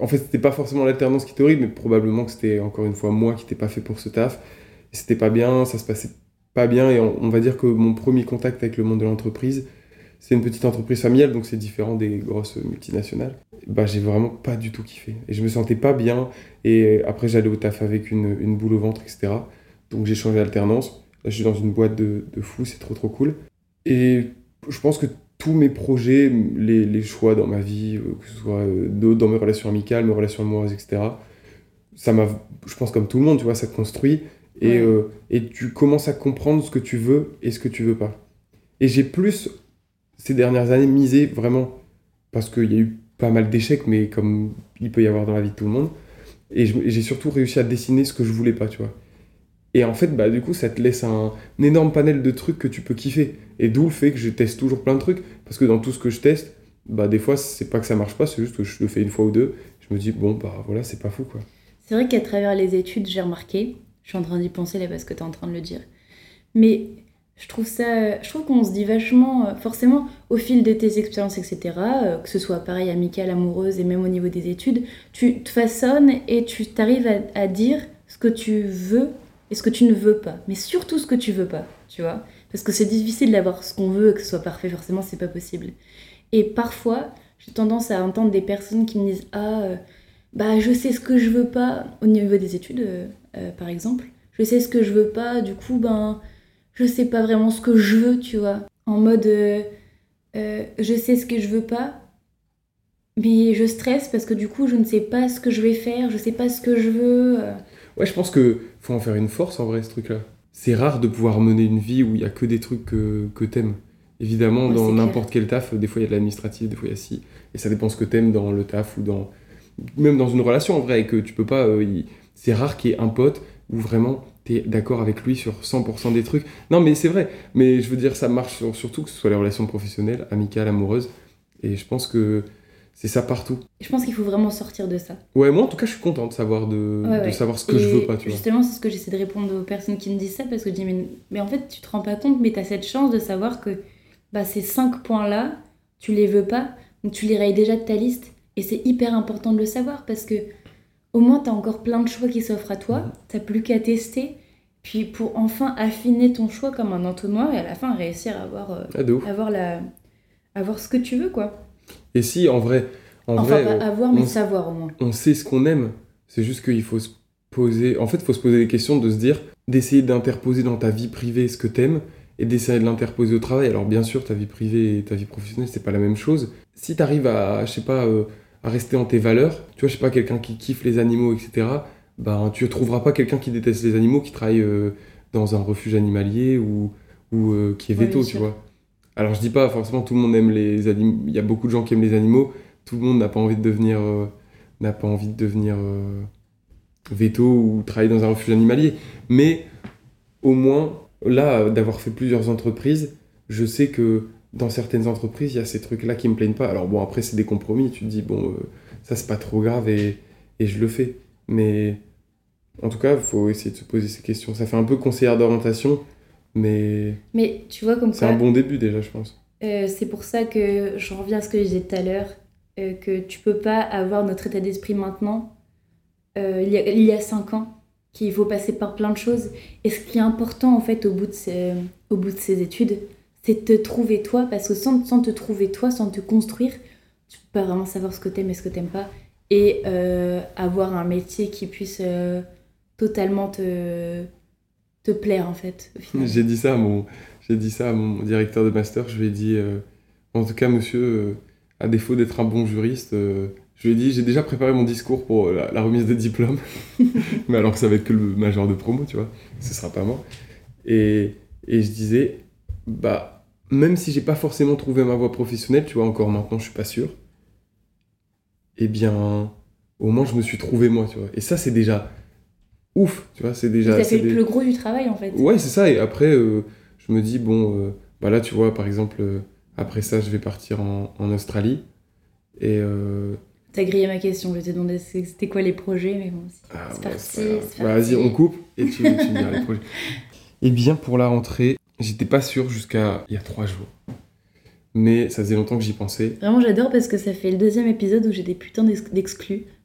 en fait, c'était pas forcément l'alternance qui était horrible, mais probablement que c'était encore une fois moi qui n'étais pas fait pour ce taf. C'était pas bien, ça se passait pas bien. Et on, va dire que mon premier contact avec le monde de l'entreprise, c'est une petite entreprise familiale, donc c'est différent des grosses multinationales. Bah, j'ai vraiment pas du tout kiffé. Et je me sentais pas bien. Et après, j'allais au taf avec une, boule au ventre, etc. Donc j'ai changé d'alternance. Là, je suis dans une boîte de, de fou, c'est trop trop cool. Et je pense que tous mes projets, les, les, choix dans ma vie, euh, que ce soit euh, dans mes relations amicales, mes relations amoureuses, etc., ça m'a, je pense comme tout le monde, tu vois, ça te construit et, euh, et tu commences à comprendre ce que tu veux et ce que tu veux pas. Et j'ai plus, ces dernières années, misé vraiment, parce qu'il y a eu pas mal d'échecs, mais comme il peut y avoir dans la vie de tout le monde, et j'ai surtout réussi à dessiner ce que je voulais pas, tu vois. Et en fait, bah, du coup, ça te laisse un, énorme panel de trucs que tu peux kiffer. Et d'où le fait que je teste toujours plein de trucs. Parce que dans tout ce que je teste, bah, des fois, c'est pas que ça marche pas, c'est juste que je le fais une fois ou deux. Je me dis, bon, bah voilà, c'est pas fou, quoi. C'est vrai qu'à travers les études, j'ai remarqué, je suis en train d'y penser là parce que tu es en train de le dire. Mais je trouve ça, je trouve qu'on se dit vachement, euh, forcément, au fil de tes expériences, etc., euh, que ce soit pareil, amicale, amoureuse et même au niveau des études, tu te façonnes et tu t'arrives à, à dire ce que tu veux et ce que tu ne veux pas. Mais surtout ce que tu veux pas, tu vois. Parce que c'est difficile d'avoir ce qu'on veut, que ce soit parfait, forcément, c'est pas possible. Et parfois, j'ai tendance à entendre des personnes qui me disent Ah, euh, bah, je sais ce que je veux pas, au niveau des études, euh, euh, par exemple. Je sais ce que je veux pas, du coup, ben, je sais pas vraiment ce que je veux, tu vois. En mode, je sais ce que je veux pas, mais je stresse parce que du coup, je ne sais pas ce que je vais faire, je sais pas ce que je veux. Ouais, je pense que faut en faire une force en vrai, ce truc-là. C'est rare de pouvoir mener une vie où il y a que des trucs que, que t'aimes. Évidemment, dans n'importe quel taf, des fois il y a de l'administratif, des fois il y a si. Et ça dépend ce que t'aimes dans le taf ou dans. Même dans une relation en vrai, et que tu peux pas. Euh, c'est rare qu'il y ait un pote où vraiment t'es d'accord avec lui sur 100% des trucs. Non, mais c'est vrai. Mais je veux dire, ça marche surtout que ce soit les relations professionnelles, amicales, amoureuses. Et je pense que c'est ça partout. Je pense qu'il faut vraiment sortir de ça. Ouais, moi en tout cas, je suis contente de savoir, de, savoir ce que je veux pas. Tu justement, c'est ce que j'essaie de répondre aux personnes qui me disent ça parce que je dis, mais, en fait, tu te rends pas compte, mais tu as cette chance de savoir que bah, ces cinq points-là, tu les veux pas, donc tu les rayes déjà de ta liste. Et c'est hyper important de le savoir parce que au moins, tu as encore plein de choix qui s'offrent à toi, tu plus qu'à tester. Puis pour enfin affiner ton choix comme un entonnoir et à la fin réussir à avoir, euh, ah, avoir, la, avoir ce que tu veux, quoi. Et si, en vrai. En enfin, vrai, pas avoir, mais savoir au moins. On sait ce qu'on aime. C'est juste qu'il faut se poser. En fait, il faut se poser des questions, de se dire, d'essayer d'interposer dans ta vie privée ce que t'aimes et d'essayer de l'interposer au travail. Alors, bien sûr, ta vie privée et ta vie professionnelle, c'est pas la même chose. Si t'arrives à, je sais pas, euh, à rester dans tes valeurs, tu vois, je sais pas, quelqu'un qui kiffe les animaux, etc., ben, tu ne trouveras pas quelqu'un qui déteste les animaux qui travaille euh, dans un refuge animalier ou, ou euh, qui est veto, tu vois. Alors je dis pas forcément tout le monde aime les animaux, il y a beaucoup de gens qui aiment les animaux, tout le monde n'a pas envie de devenir euh, euh, veto ou travailler dans un refuge animalier, mais au moins là d'avoir fait plusieurs entreprises, je sais que dans certaines entreprises, il y a ces trucs là qui me plaignent pas. Alors bon après c'est des compromis, tu te dis bon euh, ça c'est pas trop grave et, et je le fais. Mais en tout cas, il faut essayer de se poser ces questions. Ça fait un peu conseillère d'orientation, mais, mais tu vois comme C'est un bon début déjà, je pense. Euh, c'est pour ça que je reviens à ce que je disais tout à l'heure, euh, que tu peux pas avoir notre état d'esprit maintenant, euh, il, y a, il y a cinq ans, qu'il faut passer par plein de choses. Et ce qui est important en fait au bout de ces, au bout de ces études, c'est de te trouver toi, parce que sans, sans, te trouver toi, sans te construire, tu peux pas vraiment savoir ce que t'aimes et ce que t'aimes pas, et avoir un métier qui puisse totalement te plaire en fait. J'ai dit ça à mon, j'ai dit ça à mon directeur de master. Je lui ai dit, euh, en tout cas, monsieur, euh, à défaut d'être un bon juriste, euh, je lui ai dit, j'ai déjà préparé mon discours pour la, remise des diplômes. Mais alors que ça va être que le major de promo, tu vois, ce sera pas moi. Et, et je disais, bah, même si j'ai pas forcément trouvé ma voie professionnelle, tu vois, encore maintenant, je suis pas sûr. Eh bien, au moins je me suis trouvé moi, tu vois. Et ça, c'est déjà ouf, tu vois. C'est déjà. Ça fait le des- plus gros du travail en fait. Ouais, c'est ça. Et après, euh, je me dis, bon, euh, bah là, tu vois, par exemple, euh, après ça, je vais partir en, en Australie. Et. T'as grillé ma question, je t'ai demandé c'était quoi les projets, mais bon, c'est ah, parti. Bah, parti. Vas-y, on coupe et tu, tu me diras les projets. Eh bien, pour la rentrée, j'étais pas sûr jusqu'à il y a trois jours. Mais ça faisait longtemps que j'y pensais. Vraiment, j'adore parce que ça fait le deuxième épisode où j'ai des putains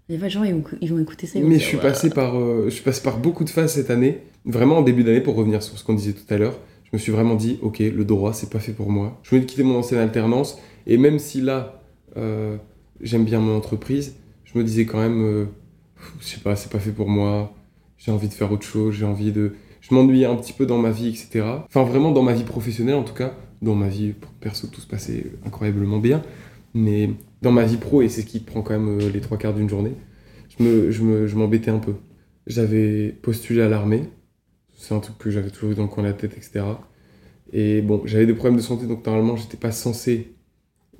d'exclus. Les gens, ils vont, ils vont écouter ça. ils Mais je dire, suis, Ouais. passé par, euh, je suis passé par beaucoup de phases cette année. Vraiment en début d'année, pour revenir sur ce qu'on disait tout à l'heure, je me suis vraiment dit, ok, le droit, c'est pas fait pour moi. Je de quitter mon ancienne alternance. Et même si là, euh, j'aime bien mon entreprise, je me disais quand même, euh, je sais pas, c'est pas fait pour moi. J'ai envie de faire autre chose, j'ai envie de... Je m'ennuyais un petit peu dans ma vie, etc. Enfin, vraiment dans ma vie professionnelle, en tout cas. Dans ma vie perso, tout se passait incroyablement bien. Mais dans ma vie pro, et c'est ce qui prend quand même euh, les trois quarts d'une journée, je me- je me- je m'embêtais un peu. J'avais postulé à l'armée. C'est un truc que j'avais toujours eu dans le coin de la tête, etc. Et bon, j'avais des problèmes de santé, donc normalement, j'étais pas censé.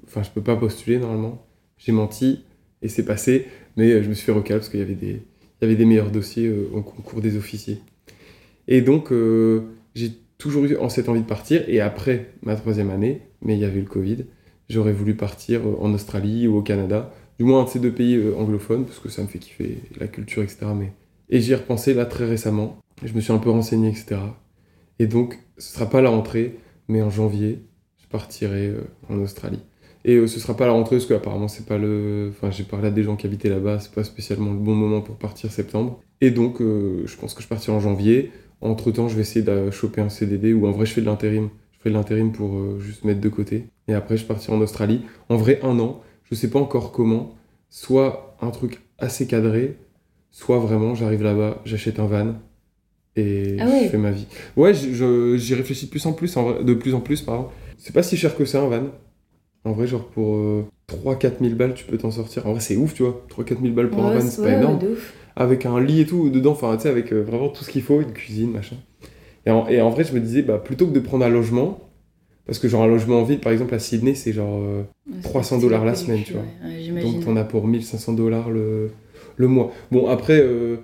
Enfin, je peux pas postuler normalement. J'ai menti et c'est passé, mais euh, je me suis fait recal parce qu'il y avait des, il y avait des meilleurs dossiers euh, au concours des officiers. Et donc, euh, j'ai toujours eu en cette envie de partir. Et après ma troisième année, mais il y avait eu le Covid, j'aurais voulu partir euh, en Australie ou au Canada, du moins un de ces deux pays euh, anglophones, parce que ça me fait kiffer la culture, etc. Mais... Et j'y ai repensé là très récemment. Je me suis un peu renseigné, etc. Et donc, ce sera pas la rentrée, mais en janvier, je partirai euh, en Australie. Et ce sera pas la rentrée parce qu'apparemment c'est pas le. Enfin, j'ai parlé à des gens qui habitaient là-bas, c'est pas spécialement le bon moment pour partir septembre. Et donc, je pense que je partirai en janvier. Entre temps, je vais essayer de choper un CDD ou en vrai, je fais de l'intérim. Je ferai de l'intérim pour juste mettre de côté. Et après, je partirai en Australie. En vrai, un an. Je sais pas encore comment. Soit un truc assez cadré, soit vraiment, j'arrive là-bas, j'achète un van et Ah ouais. je fais ma vie. Ouais, j'y réfléchis de plus en plus, en vrai- de plus en plus, pardon. C'est pas si cher que ça, un van. En vrai, genre pour 3-4 000 balles, tu peux t'en sortir. En vrai, c'est ouf, tu vois. 3-4 000 balles pour un van, c'est pas énorme. Avec un lit et tout dedans, enfin, tu sais, avec euh, vraiment tout ce qu'il faut, une cuisine, machin. Et en, et en vrai, je me disais, bah, plutôt que de prendre un logement, parce que genre un logement en ville, par exemple, à Sydney, c'est genre. euh, Ouais, 300 c'est dollars la semaine, tu vois. ouais, donc t'en as pour 1500 dollars le, le mois. Bon, après, euh,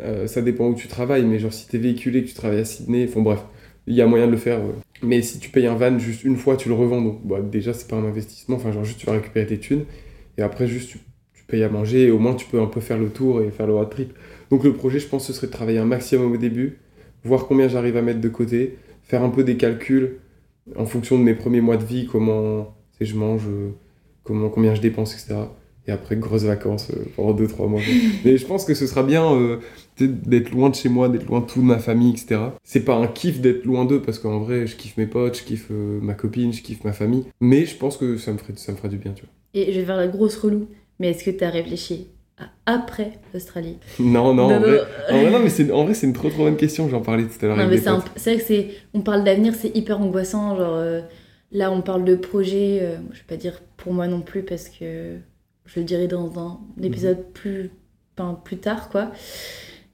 euh, ça dépend où tu travailles, mais genre si t'es véhiculé, que tu travailles à Sydney, enfin bref, il y a moyen de le faire. euh. Mais si tu payes un van juste une fois, tu le revends, donc bah, déjà c'est pas un investissement, enfin genre juste tu vas récupérer tes thunes, et après juste tu, tu payes à manger, et au moins tu peux un peu faire le tour et faire le road trip. Donc le projet, je pense, ce serait de travailler un maximum au début, voir combien j'arrive à mettre de côté, faire un peu des calculs en fonction de mes premiers mois de vie, comment je mange, euh, comment, combien je dépense, etc. Et après, grosses vacances euh, pendant 2-3 mois. Mais je pense que ce sera bien euh, d'être loin de chez moi, d'être loin de toute ma famille, etc. C'est pas un kiff d'être loin d'eux, parce qu'en vrai, je kiffe mes potes, je kiffe euh, ma copine, je kiffe ma famille. Mais je pense que ça me, ferait, ça me fera du bien, tu Et je vais faire la grosse relou. Mais est-ce que t'as réfléchi après l'Australie. Non, non, en Non, vrai, non. en vrai, non, mais c'est, en vrai, c'est une trop trop bonne question, j'en parlais tout à l'heure Non, mais c'est un- potes. c'est vrai que c'est. On parle d'avenir, c'est hyper angoissant. Genre, euh, là, on parle de projet. euh, je vais pas dire pour moi non plus parce que je le dirai dans un épisode Mhm. plus, enfin, plus tard, quoi.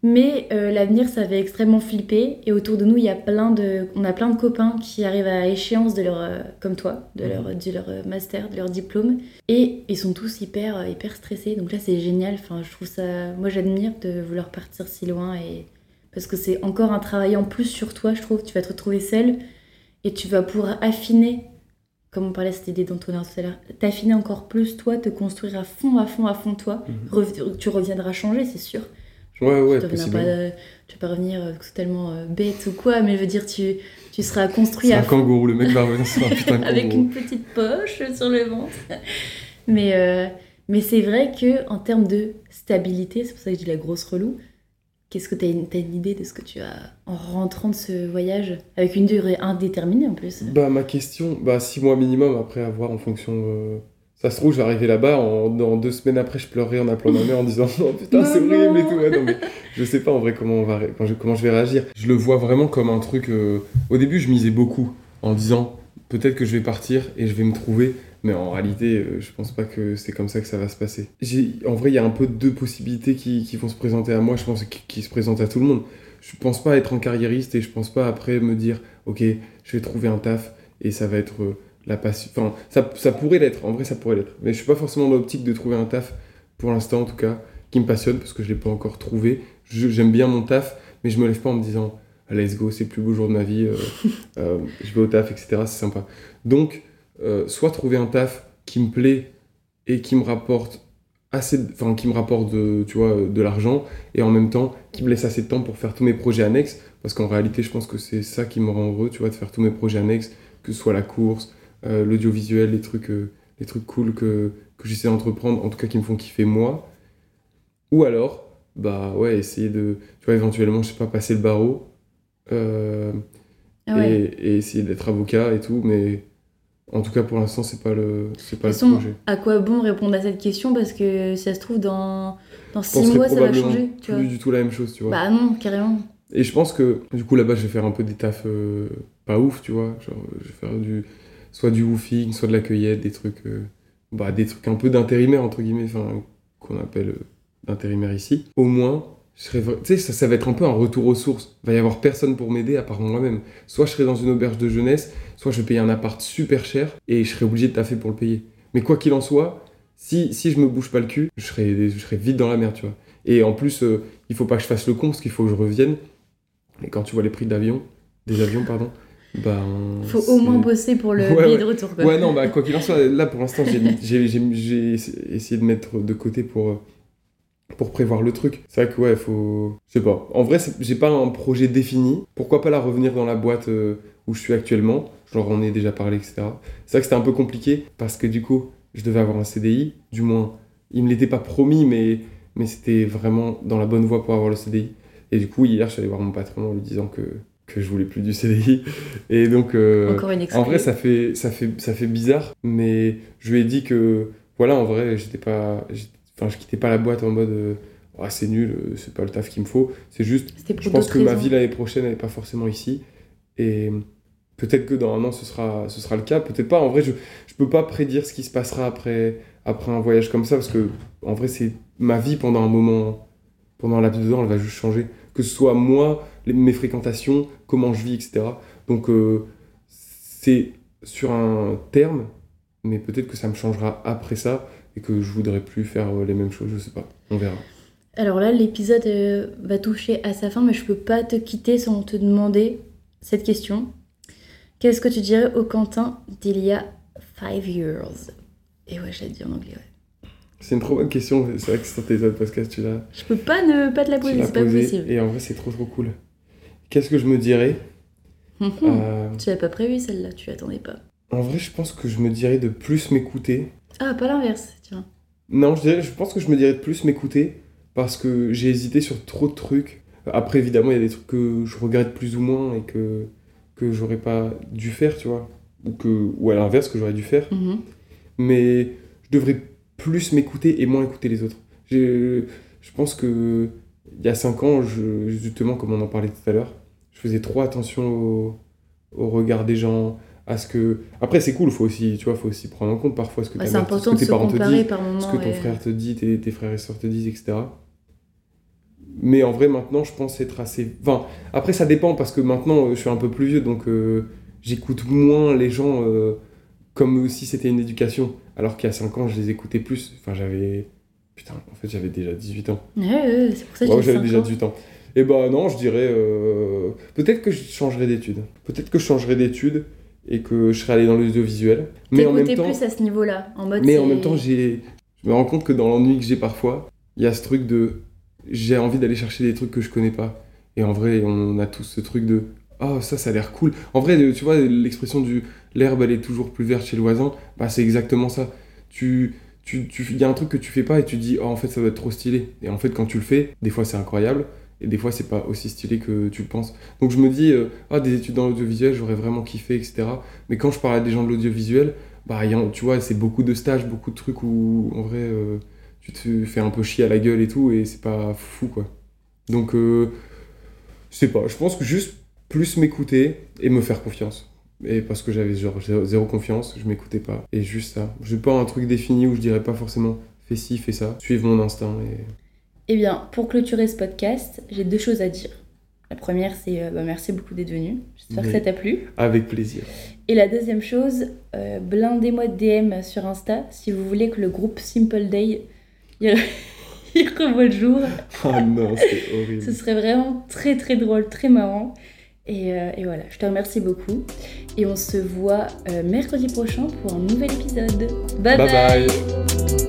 Mais euh, l'avenir, ça fait extrêmement flipper. Et autour de nous, il y a plein de, on a plein de copains qui arrivent à échéance de leur, euh, comme toi, de Mhm. leur, de leur euh, master, de leur diplôme. Et ils sont tous hyper, hyper stressés. Donc là, c'est génial. Enfin, je trouve ça, moi, j'admire de vouloir partir si loin et parce que c'est encore un travail en plus sur toi, je trouve. Tu vas te retrouver seul et tu vas pouvoir affiner, comme on parlait cette idée d'entonnoir tout à l'heure, t'affiner encore plus toi, te construire à fond, à fond, à fond toi. Mhm. Tu reviendras changer, c'est sûr. Ouais, ouais, tu, tu vas pas revenir euh, totalement euh, bête ou quoi, mais je veux dire, tu, tu seras construit C'est à un kangourou, le mec va revenir sur un putain de avec une petite poche sur le ventre. mais euh, mais c'est vrai que en termes de stabilité, c'est pour ça que je dis la grosse relou. Qu'est-ce que tu as une, idée de ce que tu as en rentrant de ce voyage avec une durée indéterminée en plus? Bah, ma question, bah, 6 mois minimum après avoir en fonction. euh, Ça se trouve, je vais arriver là-bas, en, dans deux semaines après, je pleurerai en appelant ma mère en disant Oh putain, c'est horrible et tout. Ouais, non, mais je sais pas en vrai comment, on va, ré- je, comment je vais réagir. Je le vois vraiment comme un truc. euh, Au début, je misais beaucoup en disant Peut-être que je vais partir et je vais me trouver. Mais en réalité, euh, je pense pas que c'est comme ça que ça va se passer. En vrai, il y a un peu deux possibilités qui, qui vont se présenter à moi, je pense, qui, qui se présentent à tout le monde. Je pense pas être un carriériste et je pense pas après me dire Ok, je vais trouver un taf et ça va être euh, la passion. Enfin, ça, ça pourrait l'être, en vrai, ça pourrait l'être. Mais je suis pas forcément dans l'optique de trouver un taf pour l'instant, en tout cas. qui me passionne parce que je l'ai pas encore trouvé. Je- J'aime bien mon taf, mais je me lève pas en me disant let's go, c'est le plus beau jour de ma vie, euh, euh, je vais au taf, etc. C'est sympa. Donc, euh, soit trouver un taf qui me plaît et qui me rapporte assez, enfin qui me rapporte de, tu vois, de l'argent et en même temps qui me laisse assez de temps pour faire tous mes projets annexes parce qu'en réalité, je pense que c'est ça qui me rend heureux, tu vois, de faire tous mes projets annexes, que ce soit la course, euh, l'audiovisuel, les trucs, euh, les trucs cool que, que j'essaie d'entreprendre, en tout cas qui me font kiffer moi. Ou alors, bah ouais, essayer de, tu vois, éventuellement, je sais pas, passer le barreau euh, Ah ouais. et, et essayer d'être avocat et tout, mais en tout cas pour l'instant, c'est pas le, c'est pas De le façon, projet. à quoi bon répondre à cette question? Parce que si ça se trouve, dans, dans six mois, ça va changer. Tu vois. plus du tout la même chose, tu vois. Bah non, carrément. Et je pense que du coup là-bas je vais faire un peu des tafs euh, pas ouf, tu vois. Genre je vais faire du soit du woofing, soit de la cueillette, des trucs euh, bah des trucs un peu d'intérimaire entre guillemets, qu'on appelle euh, d'intérimaire ici. Au moins, je serais ça, ça va être un peu un retour aux sources. Il va y avoir personne pour m'aider à part moi-même. Soit je serai dans une auberge de jeunesse, soit je vais payer un appart super cher et je serai obligé de taffer pour le payer. Mais quoi qu'il en soit, si, si je me bouge pas le cul, je serai, je serai vite dans la merde, tu vois. Et en plus, euh, il faut pas que je fasse le con parce qu'il faut que je revienne. Et quand tu vois les prix d'avion, des avions, pardon, bah. Faut au moins bosser pour le Ouais, billet ouais. de retour. Quoi. Ouais, non, bah quoi qu'il en soit, là pour l'instant, j'ai- essayé de mettre de côté pour, euh, pour prévoir le truc. C'est vrai que ouais, faut. Je sais pas. En vrai, j'ai pas un projet défini. Pourquoi pas la revenir dans la boîte euh, où je suis actuellement? Genre, on en est déjà parlé, etc. C'est vrai que c'était un peu compliqué parce que du coup, je devais avoir un CDI. Du moins, il me l'était pas promis, mais, mais c'était vraiment dans la bonne voie pour avoir le CDI. Et du coup, hier, je suis allé voir mon patron en lui disant que, que je voulais plus du CDI. Et donc. euh, Encore une en vrai, ça fait, ça, fait, ça fait bizarre, mais je lui ai dit que, voilà, en vrai, j'étais pas, enfin, je quittais pas la boîte en mode, euh, Ah, c'est nul, euh, c'est pas le taf qu'il me faut. C'est juste, je pense que ma vie l'année prochaine, elle est pas forcément ici. Et peut-être que dans un an, ce sera, ce sera le cas, peut-être pas. En vrai, je, je peux pas prédire ce qui se passera après, après un voyage comme ça, parce que, en vrai, c'est ma vie pendant un moment, pendant un laps de temps, elle va juste changer. Que ce soit moi, mes fréquentations, comment je vis, etc. Donc, euh, c'est sur un terme, mais peut-être que ça me changera après ça et que je voudrais plus faire euh, les mêmes choses, je sais pas. On verra. Alors là, l'épisode euh, va toucher à sa fin, mais je peux pas te quitter sans te demander cette question. Qu'est-ce que tu dirais au Quentin d'il y a five years? Et ouais, je l'ai dit en anglais, ouais. C'est une trop bonne question. C'est vrai que sur tes autres podcasts, tu l'as Je peux pas ne pas te la poser, c'est pas possible. Et en vrai, c'est trop trop cool. Qu'est-ce que je me dirais. Euh, Tu l'avais pas prévu celle-là, tu l'attendais pas. En vrai, je pense que je me dirais de plus m'écouter. Ah, pas l'inverse, tiens. Non, je, dirais, je pense que je me dirais de plus m'écouter parce que j'ai hésité sur trop de trucs. Après, évidemment, il y a des trucs que je regrette plus ou moins et que, que j'aurais pas dû faire, tu vois. Ou, que, ou à l'inverse, que j'aurais dû faire. Mhm. mais je devrais plus m'écouter et moins écouter les autres. J'ai- Je pense que il y a 5 ans, je- justement, comme on en parlait tout à l'heure, je faisais trop attention au, au regard des gens, à ce que... Après, c'est cool, faut aussi, tu vois, faut aussi prendre en compte parfois ce que, ta c'est mère- ce que tes parents te disent, par moment. ce que ton ouais. frère te dit, tes, tes frères et sœurs te disent, etc. Mais en vrai, maintenant, je pense être assez... Enfin, après, ça dépend, parce que maintenant, euh, je suis un peu plus vieux, donc euh, j'écoute moins les gens euh, comme si c'était une éducation. Alors qu'il y a 5 ans, je les écoutais plus. Enfin, j'avais... Putain, en fait, j'avais déjà 18 ans. Ouais, ouais, c'est pour ça que Ouais, j'avais déjà ans. 18 ans. Et bah non, je dirais... euh, Peut-être que je changerais d'études. Peut-être que je changerais d'études et que je serais allé dans l'audiovisuel. Mais en même temps... plus à ce niveau-là, en mode. Mais en même temps, j'ai, je me rends compte que dans l'ennui que j'ai parfois, il y a ce truc de, j'ai envie d'aller chercher des trucs que je connais pas. Et en vrai, on a tous ce truc de, ah ça, ça a l'air cool. En vrai, tu vois, l'expression du, l'herbe elle est toujours plus verte chez le voisin, bah c'est exactement ça. Tu, tu, tu, il y a un truc que tu fais pas et tu dis, oh en fait ça va être trop stylé. Et en fait, quand tu le fais, des fois c'est incroyable. Et des fois, c'est pas aussi stylé que tu le penses. Donc je me dis, euh, ah, des études dans l'audiovisuel, j'aurais vraiment kiffé, etc. Mais quand je parle à des gens de l'audiovisuel, bah, il y a- tu vois, c'est beaucoup de stages, beaucoup de trucs où, en vrai, euh, tu te fais un peu chier à la gueule et tout, et c'est pas fou, quoi. Donc, euh, je sais pas, je pense que juste plus m'écouter et me faire confiance. Et parce que j'avais genre zéro, confiance, je m'écoutais pas. Et juste ça. Je pas un truc défini où je dirais pas forcément fais ci, fais ça. Suive mon instinct et. Eh bien, pour clôturer ce podcast, j'ai deux choses à dire. La première, c'est euh, bah, merci beaucoup d'être venu. J'espère que ça t'a plu. Avec plaisir. Et la deuxième chose, euh, blindez-moi de DM sur Insta si vous voulez que le groupe Simple Day il revoit le jour. Oh non, c'est horrible. Ce serait vraiment très très drôle, très marrant. Et, euh, et voilà, je te remercie beaucoup. Et on se voit euh, mercredi prochain pour un nouvel épisode. bye. Bye bye. bye.